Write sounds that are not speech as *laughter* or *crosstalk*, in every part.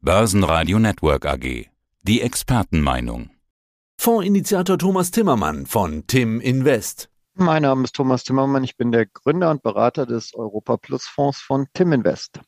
Börsenradio Network AG. Die Expertenmeinung. Fondsinitiator Thomas Timmermann von Tim Invest. Mein Name ist Thomas Timmermann. Ich bin der Gründer und Berater des Europa Plus Fonds von Tim Invest.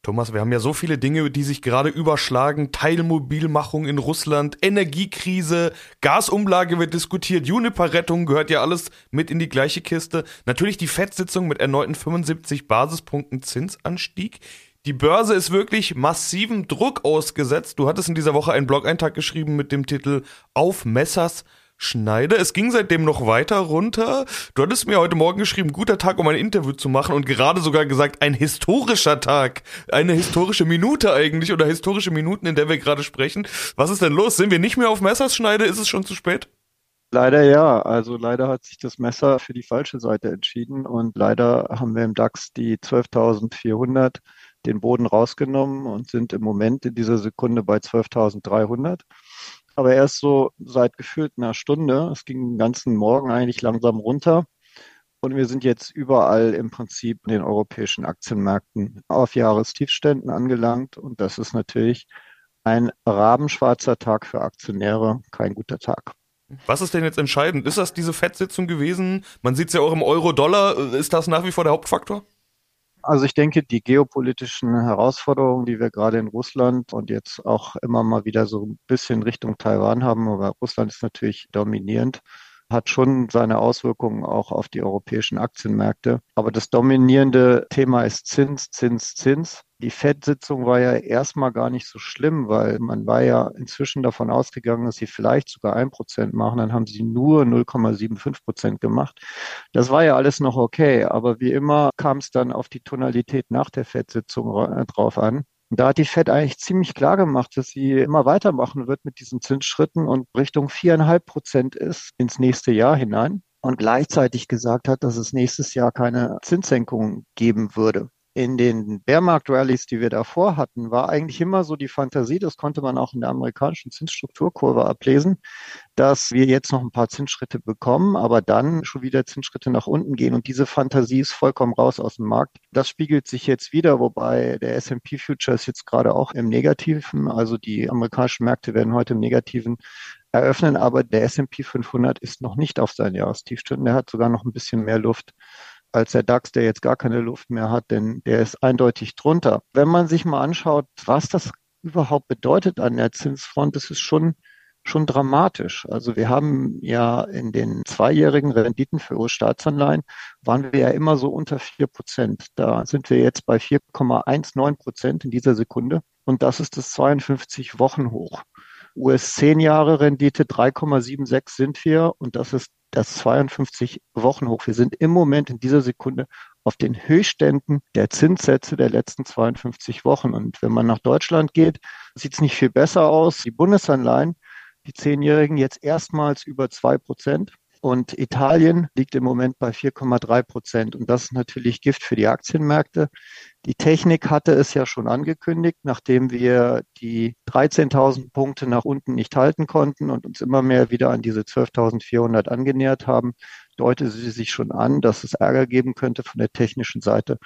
Thomas, wir haben ja so viele Dinge, die sich gerade überschlagen. Teilmobilmachung in Russland, Energiekrise, Gasumlage wird diskutiert, Juniper-Rettung gehört ja alles mit in die gleiche Kiste. Natürlich die FED-Sitzung mit erneuten 75 Basispunkten Zinsanstieg. Die Börse ist wirklich massivem Druck ausgesetzt. Du hattest in dieser Woche einen Blog-Eintrag geschrieben mit dem Titel Auf Messers Schneide. Es ging seitdem noch weiter runter. Du hattest mir heute Morgen geschrieben, guter Tag, um ein Interview zu machen und gerade sogar gesagt, ein historischer Tag. Eine historische Minute eigentlich oder historische Minuten, in der wir gerade sprechen. Was ist denn los? Sind wir nicht mehr auf Messers Schneide? Ist es schon zu spät? Leider ja. Also leider hat sich das Messer für die falsche Seite entschieden und leider haben wir im DAX die 12.400 den Boden rausgenommen und sind im Moment in dieser Sekunde bei 12.300. Aber erst so seit gefühlt einer Stunde. Es ging den ganzen Morgen eigentlich langsam runter. Und wir sind jetzt überall im Prinzip in den europäischen Aktienmärkten auf Jahrestiefständen angelangt. Und das ist natürlich ein rabenschwarzer Tag für Aktionäre, kein guter Tag. Was ist denn jetzt entscheidend? Ist das diese Fettsitzung gewesen? Man sieht es ja auch im Euro-Dollar. Ist das nach wie vor der Hauptfaktor? Also ich denke, die geopolitischen Herausforderungen, die wir gerade in Russland und jetzt auch immer mal wieder so ein bisschen Richtung Taiwan haben, aber Russland ist natürlich dominierend, hat schon seine Auswirkungen auch auf die europäischen Aktienmärkte. Aber das dominierende Thema ist Zins, Zins, Zins. Die FED-Sitzung war ja erstmal gar nicht so schlimm, weil man war ja inzwischen davon ausgegangen, dass sie vielleicht sogar ein Prozent machen. Dann haben sie nur 0,75 Prozent gemacht. Das war ja alles noch okay. Aber wie immer kam es dann auf die Tonalität nach der FED-Sitzung drauf an. Und da hat die Fed eigentlich ziemlich klar gemacht, dass sie immer weitermachen wird mit diesen Zinsschritten und Richtung viereinhalb Prozent ist ins nächste Jahr hinein und gleichzeitig gesagt hat, dass es nächstes Jahr keine Zinssenkungen geben würde in den Bärmarkt-Rallies, die wir davor hatten, war eigentlich immer so die Fantasie, das konnte man auch in der amerikanischen Zinsstrukturkurve ablesen, dass wir jetzt noch ein paar Zinsschritte bekommen, aber dann schon wieder Zinsschritte nach unten gehen. Und diese Fantasie ist vollkommen raus aus dem Markt. Das spiegelt sich jetzt wieder, wobei der S&P Future ist jetzt gerade auch im Negativen. Also die amerikanischen Märkte werden heute im Negativen eröffnen, aber der S&P 500 ist noch nicht auf seinen Jahrestiefstunden. Der hat sogar noch ein bisschen mehr Luft als der DAX, der jetzt gar keine Luft mehr hat, denn der ist eindeutig drunter. Wenn man sich mal anschaut, was das überhaupt bedeutet an der Zinsfront, das ist schon schon dramatisch. Also wir haben ja in den zweijährigen Renditen für US-Staatsanleihen waren wir ja immer so unter vier Prozent. Da sind wir jetzt bei 4,19 Prozent in dieser Sekunde. Und das ist das 52 Wochen hoch. US 10 Jahre Rendite 3,76 sind wir und das ist das 52 Wochen hoch. Wir sind im Moment in dieser Sekunde auf den Höchstständen der Zinssätze der letzten 52 Wochen. Und wenn man nach Deutschland geht, sieht es nicht viel besser aus. Die Bundesanleihen, die Zehnjährigen jetzt erstmals über zwei Prozent. Und Italien liegt im Moment bei 4,3 Prozent. Und das ist natürlich Gift für die Aktienmärkte. Die Technik hatte es ja schon angekündigt, nachdem wir die 13.000 Punkte nach unten nicht halten konnten und uns immer mehr wieder an diese 12.400 angenähert haben, deutete sie sich schon an, dass es Ärger geben könnte von der technischen Seite.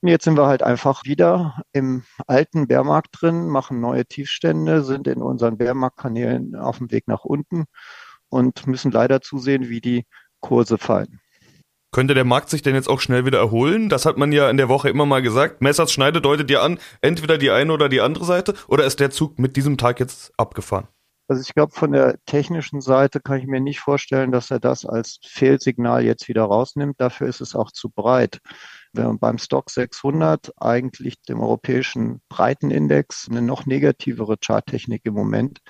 Und jetzt sind wir halt einfach wieder im alten Bärmarkt drin, machen neue Tiefstände, sind in unseren Bärmarktkanälen auf dem Weg nach unten und müssen leider zusehen, wie die Kurse fallen. Könnte der Markt sich denn jetzt auch schnell wieder erholen? Das hat man ja in der Woche immer mal gesagt. Messers Schneide deutet ja an, entweder die eine oder die andere Seite. Oder ist der Zug mit diesem Tag jetzt abgefahren? Also ich glaube, von der technischen Seite kann ich mir nicht vorstellen, dass er das als Fehlsignal jetzt wieder rausnimmt. Dafür ist es auch zu breit. Wenn man beim Stock 600 eigentlich dem europäischen Breitenindex eine noch negativere Charttechnik im Moment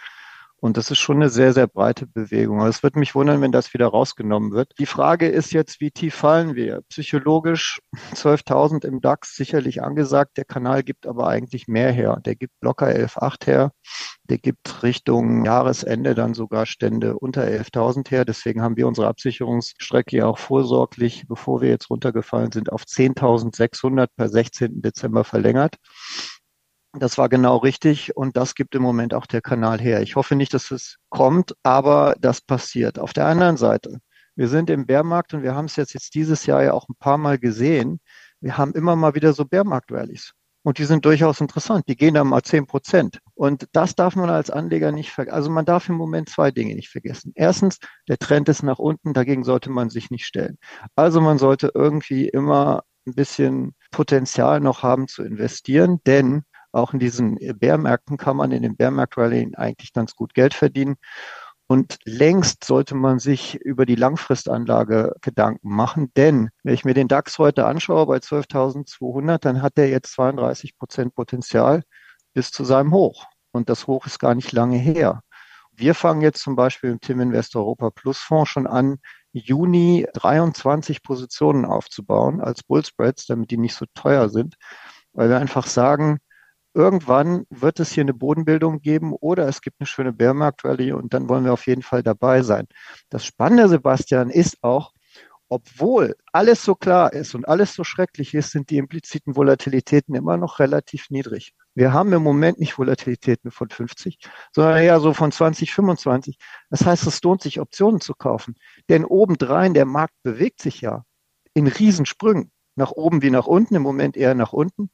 und das ist schon eine sehr, sehr breite Bewegung. Also es würde mich wundern, wenn das wieder rausgenommen wird. Die Frage ist jetzt, wie tief fallen wir? Psychologisch *laughs* 12.000 im DAX sicherlich angesagt. Der Kanal gibt aber eigentlich mehr her. Der gibt locker 11.8 her. Der gibt Richtung Jahresende dann sogar Stände unter 11.000 her. Deswegen haben wir unsere Absicherungsstrecke ja auch vorsorglich, bevor wir jetzt runtergefallen sind, auf 10.600 per 16. Dezember verlängert. Das war genau richtig und das gibt im Moment auch der Kanal her. Ich hoffe nicht, dass es kommt, aber das passiert. Auf der anderen Seite, wir sind im Bärmarkt und wir haben es jetzt, jetzt dieses Jahr ja auch ein paar Mal gesehen. Wir haben immer mal wieder so Bärmarkt-Rallies. Und die sind durchaus interessant. Die gehen dann mal zehn Prozent. Und das darf man als Anleger nicht vergessen. Also man darf im Moment zwei Dinge nicht vergessen. Erstens, der Trend ist nach unten. Dagegen sollte man sich nicht stellen. Also man sollte irgendwie immer ein bisschen Potenzial noch haben zu investieren, denn auch in diesen Bärmärkten kann man in den Bärmarkt-Rallye eigentlich ganz gut Geld verdienen. Und längst sollte man sich über die Langfristanlage Gedanken machen, denn wenn ich mir den DAX heute anschaue bei 12.200, dann hat er jetzt 32 Prozent Potenzial bis zu seinem Hoch. Und das Hoch ist gar nicht lange her. Wir fangen jetzt zum Beispiel im Tim Invest Europa Plus Fonds schon an, Juni 23 Positionen aufzubauen als Bullspreads, damit die nicht so teuer sind, weil wir einfach sagen, irgendwann wird es hier eine Bodenbildung geben oder es gibt eine schöne Bärmarkt-Rallye und dann wollen wir auf jeden Fall dabei sein. Das Spannende, Sebastian, ist auch, obwohl alles so klar ist und alles so schrecklich ist, sind die impliziten Volatilitäten immer noch relativ niedrig. Wir haben im Moment nicht Volatilitäten von 50, sondern eher so von 20, 25. Das heißt, es lohnt sich, Optionen zu kaufen. Denn obendrein, der Markt bewegt sich ja in Riesensprüngen. Nach oben wie nach unten, im Moment eher nach unten.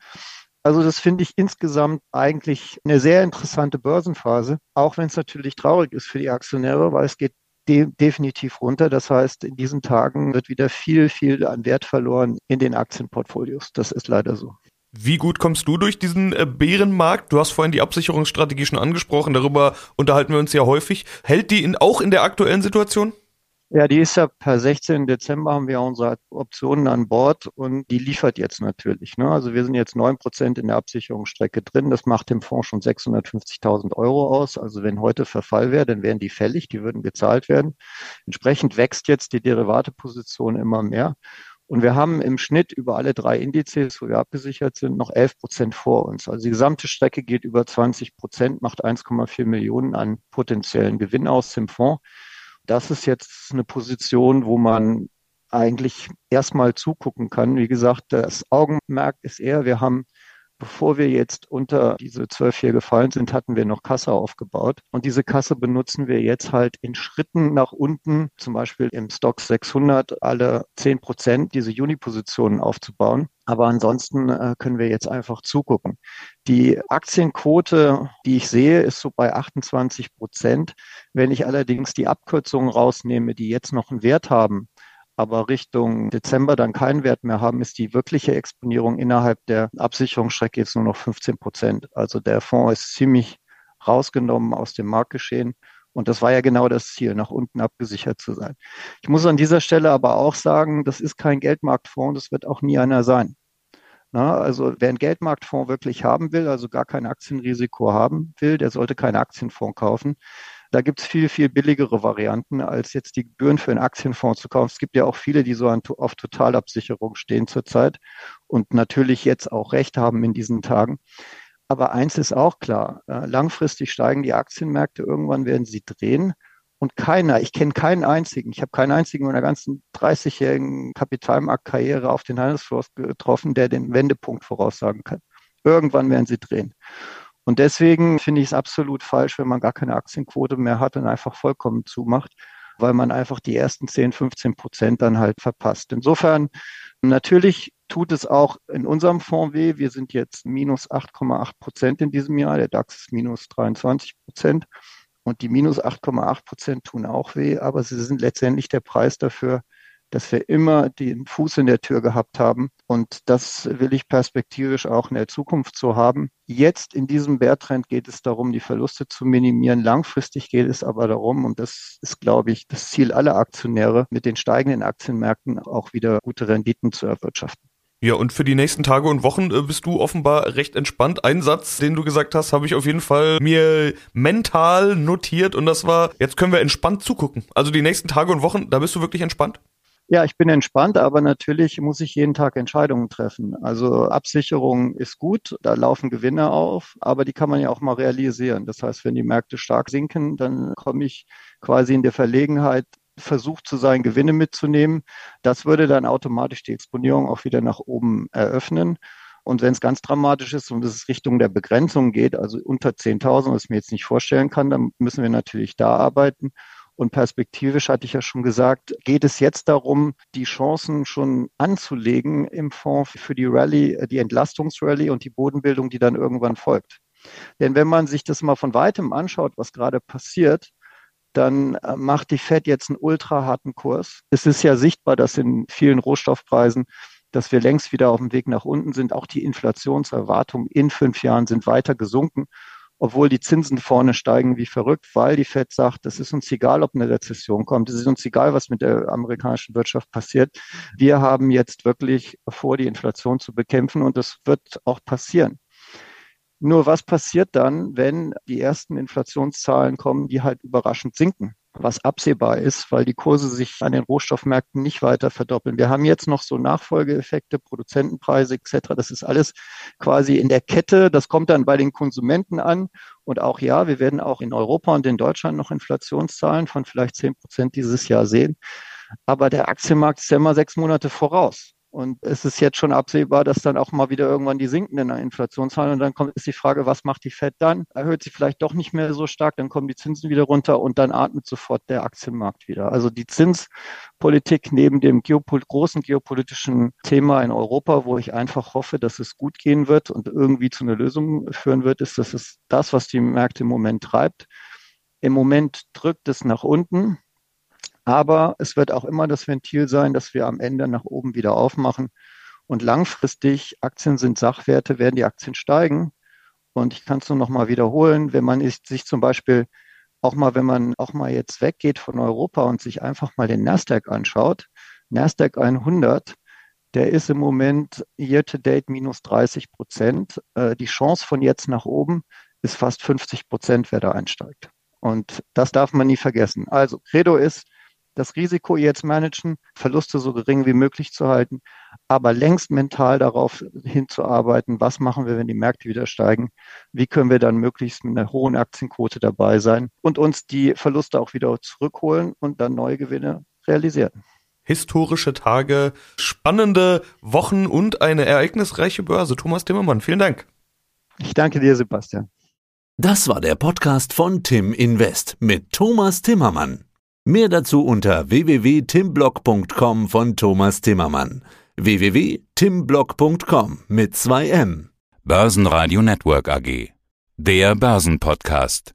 Also das finde ich insgesamt eigentlich eine sehr interessante Börsenphase, auch wenn es natürlich traurig ist für die Aktionäre, weil es geht de definitiv runter. Das heißt, in diesen Tagen wird wieder viel, viel an Wert verloren in den Aktienportfolios. Das ist leider so. Wie gut kommst du durch diesen äh, Bärenmarkt? Du hast vorhin die Absicherungsstrategie schon angesprochen, darüber unterhalten wir uns ja häufig. Hält die in, auch in der aktuellen Situation? Ja, die ist ja per 16. Dezember haben wir unsere Optionen an Bord und die liefert jetzt natürlich. Ne? Also wir sind jetzt neun Prozent in der Absicherungsstrecke drin. Das macht dem Fonds schon 650.000 Euro aus. Also wenn heute Verfall wäre, dann wären die fällig, die würden gezahlt werden. Entsprechend wächst jetzt die Derivateposition immer mehr. Und wir haben im Schnitt über alle drei Indizes, wo wir abgesichert sind, noch 11 Prozent vor uns. Also die gesamte Strecke geht über 20 Prozent, macht 1,4 Millionen an potenziellen Gewinn aus dem Fonds das ist jetzt eine Position, wo man eigentlich erstmal zugucken kann. Wie gesagt, das Augenmerk ist eher, wir haben Bevor wir jetzt unter diese zwölf hier gefallen sind, hatten wir noch Kasse aufgebaut. Und diese Kasse benutzen wir jetzt halt in Schritten nach unten, zum Beispiel im Stock 600, alle zehn Prozent diese Juni-Positionen aufzubauen. Aber ansonsten äh, können wir jetzt einfach zugucken. Die Aktienquote, die ich sehe, ist so bei 28 Prozent. Wenn ich allerdings die Abkürzungen rausnehme, die jetzt noch einen Wert haben, aber Richtung Dezember dann keinen Wert mehr haben, ist die wirkliche Exponierung innerhalb der Absicherungsstrecke jetzt nur noch 15 Prozent. Also der Fonds ist ziemlich rausgenommen aus dem Marktgeschehen. Und das war ja genau das Ziel, nach unten abgesichert zu sein. Ich muss an dieser Stelle aber auch sagen, das ist kein Geldmarktfonds, das wird auch nie einer sein. Na, also wer einen Geldmarktfonds wirklich haben will, also gar kein Aktienrisiko haben will, der sollte keinen Aktienfonds kaufen. Da gibt es viel, viel billigere Varianten, als jetzt die Gebühren für einen Aktienfonds zu kaufen. Es gibt ja auch viele, die so an, auf Totalabsicherung stehen zurzeit und natürlich jetzt auch Recht haben in diesen Tagen. Aber eins ist auch klar, äh, langfristig steigen die Aktienmärkte, irgendwann werden sie drehen. Und keiner, ich kenne keinen einzigen, ich habe keinen einzigen in meiner ganzen 30-jährigen Kapitalmarktkarriere auf den Handelsfloss getroffen, der den Wendepunkt voraussagen kann. Irgendwann werden sie drehen. Und deswegen finde ich es absolut falsch, wenn man gar keine Aktienquote mehr hat und einfach vollkommen zumacht, weil man einfach die ersten 10, 15 Prozent dann halt verpasst. Insofern, natürlich tut es auch in unserem Fonds weh. Wir sind jetzt minus 8,8 Prozent in diesem Jahr. Der DAX ist minus 23 Prozent. Und die minus 8,8 Prozent tun auch weh, aber sie sind letztendlich der Preis dafür, dass wir immer den Fuß in der Tür gehabt haben. Und das will ich perspektivisch auch in der Zukunft so haben. Jetzt in diesem Bärtrend geht es darum, die Verluste zu minimieren. Langfristig geht es aber darum, und das ist, glaube ich, das Ziel aller Aktionäre, mit den steigenden Aktienmärkten auch wieder gute Renditen zu erwirtschaften. Ja, und für die nächsten Tage und Wochen äh, bist du offenbar recht entspannt. Ein Satz, den du gesagt hast, habe ich auf jeden Fall mir mental notiert und das war, jetzt können wir entspannt zugucken. Also die nächsten Tage und Wochen, da bist du wirklich entspannt? Ja, ich bin entspannt, aber natürlich muss ich jeden Tag Entscheidungen treffen. Also Absicherung ist gut, da laufen Gewinne auf, aber die kann man ja auch mal realisieren. Das heißt, wenn die Märkte stark sinken, dann komme ich quasi in der Verlegenheit, versucht zu sein, Gewinne mitzunehmen. Das würde dann automatisch die Exponierung auch wieder nach oben eröffnen. Und wenn es ganz dramatisch ist und es Richtung der Begrenzung geht, also unter 10.000, was ich mir jetzt nicht vorstellen kann, dann müssen wir natürlich da arbeiten. Und perspektivisch hatte ich ja schon gesagt, geht es jetzt darum, die Chancen schon anzulegen im Fonds für die Rallye, die Entlastungsrallye und die Bodenbildung, die dann irgendwann folgt. Denn wenn man sich das mal von weitem anschaut, was gerade passiert, dann äh, macht die Fed jetzt einen ultra harten Kurs. Es ist ja sichtbar, dass in vielen Rohstoffpreisen, dass wir längst wieder auf dem Weg nach unten sind. Auch die Inflationserwartungen in fünf Jahren sind weiter gesunken, obwohl die Zinsen vorne steigen wie verrückt, weil die Fed sagt, es ist uns egal, ob eine Rezession kommt. Es ist uns egal, was mit der amerikanischen Wirtschaft passiert. Wir haben jetzt wirklich vor, die Inflation zu bekämpfen und das wird auch passieren. Nur was passiert dann, wenn die ersten Inflationszahlen kommen, die halt überraschend sinken? Was absehbar ist, weil die Kurse sich an den Rohstoffmärkten nicht weiter verdoppeln. Wir haben jetzt noch so Nachfolgeeffekte, Produzentenpreise etc. Das ist alles quasi in der Kette. Das kommt dann bei den Konsumenten an. Und auch ja, wir werden auch in Europa und in Deutschland noch Inflationszahlen von vielleicht zehn Prozent dieses Jahr sehen. Aber der Aktienmarkt ist ja immer sechs Monate voraus. Und es ist jetzt schon absehbar, dass dann auch mal wieder irgendwann die sinkenden Inflationszahlen und dann kommt ist die Frage, was macht die Fed dann? Erhöht sie vielleicht doch nicht mehr so stark, dann kommen die Zinsen wieder runter und dann atmet sofort der Aktienmarkt wieder. Also die Zinspolitik neben dem geopol großen geopolitischen Thema in Europa, wo ich einfach hoffe, dass es gut gehen wird und irgendwie zu einer Lösung führen wird, ist, dass es das, was die Märkte im Moment treibt. Im Moment drückt es nach unten. Aber es wird auch immer das Ventil sein, dass wir am Ende nach oben wieder aufmachen. Und langfristig, Aktien sind Sachwerte, werden die Aktien steigen. Und ich kann es nur noch mal wiederholen, wenn man sich zum Beispiel auch mal, wenn man auch mal jetzt weggeht von Europa und sich einfach mal den Nasdaq anschaut, Nasdaq 100, der ist im Moment year to date minus 30 Prozent. Äh, die Chance von jetzt nach oben ist fast 50 Prozent, wer da einsteigt. Und das darf man nie vergessen. Also Credo ist, das Risiko jetzt managen, Verluste so gering wie möglich zu halten, aber längst mental darauf hinzuarbeiten, was machen wir, wenn die Märkte wieder steigen, wie können wir dann möglichst mit einer hohen Aktienquote dabei sein und uns die Verluste auch wieder zurückholen und dann neue Gewinne realisieren. Historische Tage, spannende Wochen und eine ereignisreiche Börse. Thomas Timmermann, vielen Dank. Ich danke dir, Sebastian. Das war der Podcast von Tim Invest mit Thomas Timmermann. Mehr dazu unter www.timblock.com von Thomas Timmermann. www.timblock.com mit 2 M. Börsenradio Network AG. Der Börsenpodcast.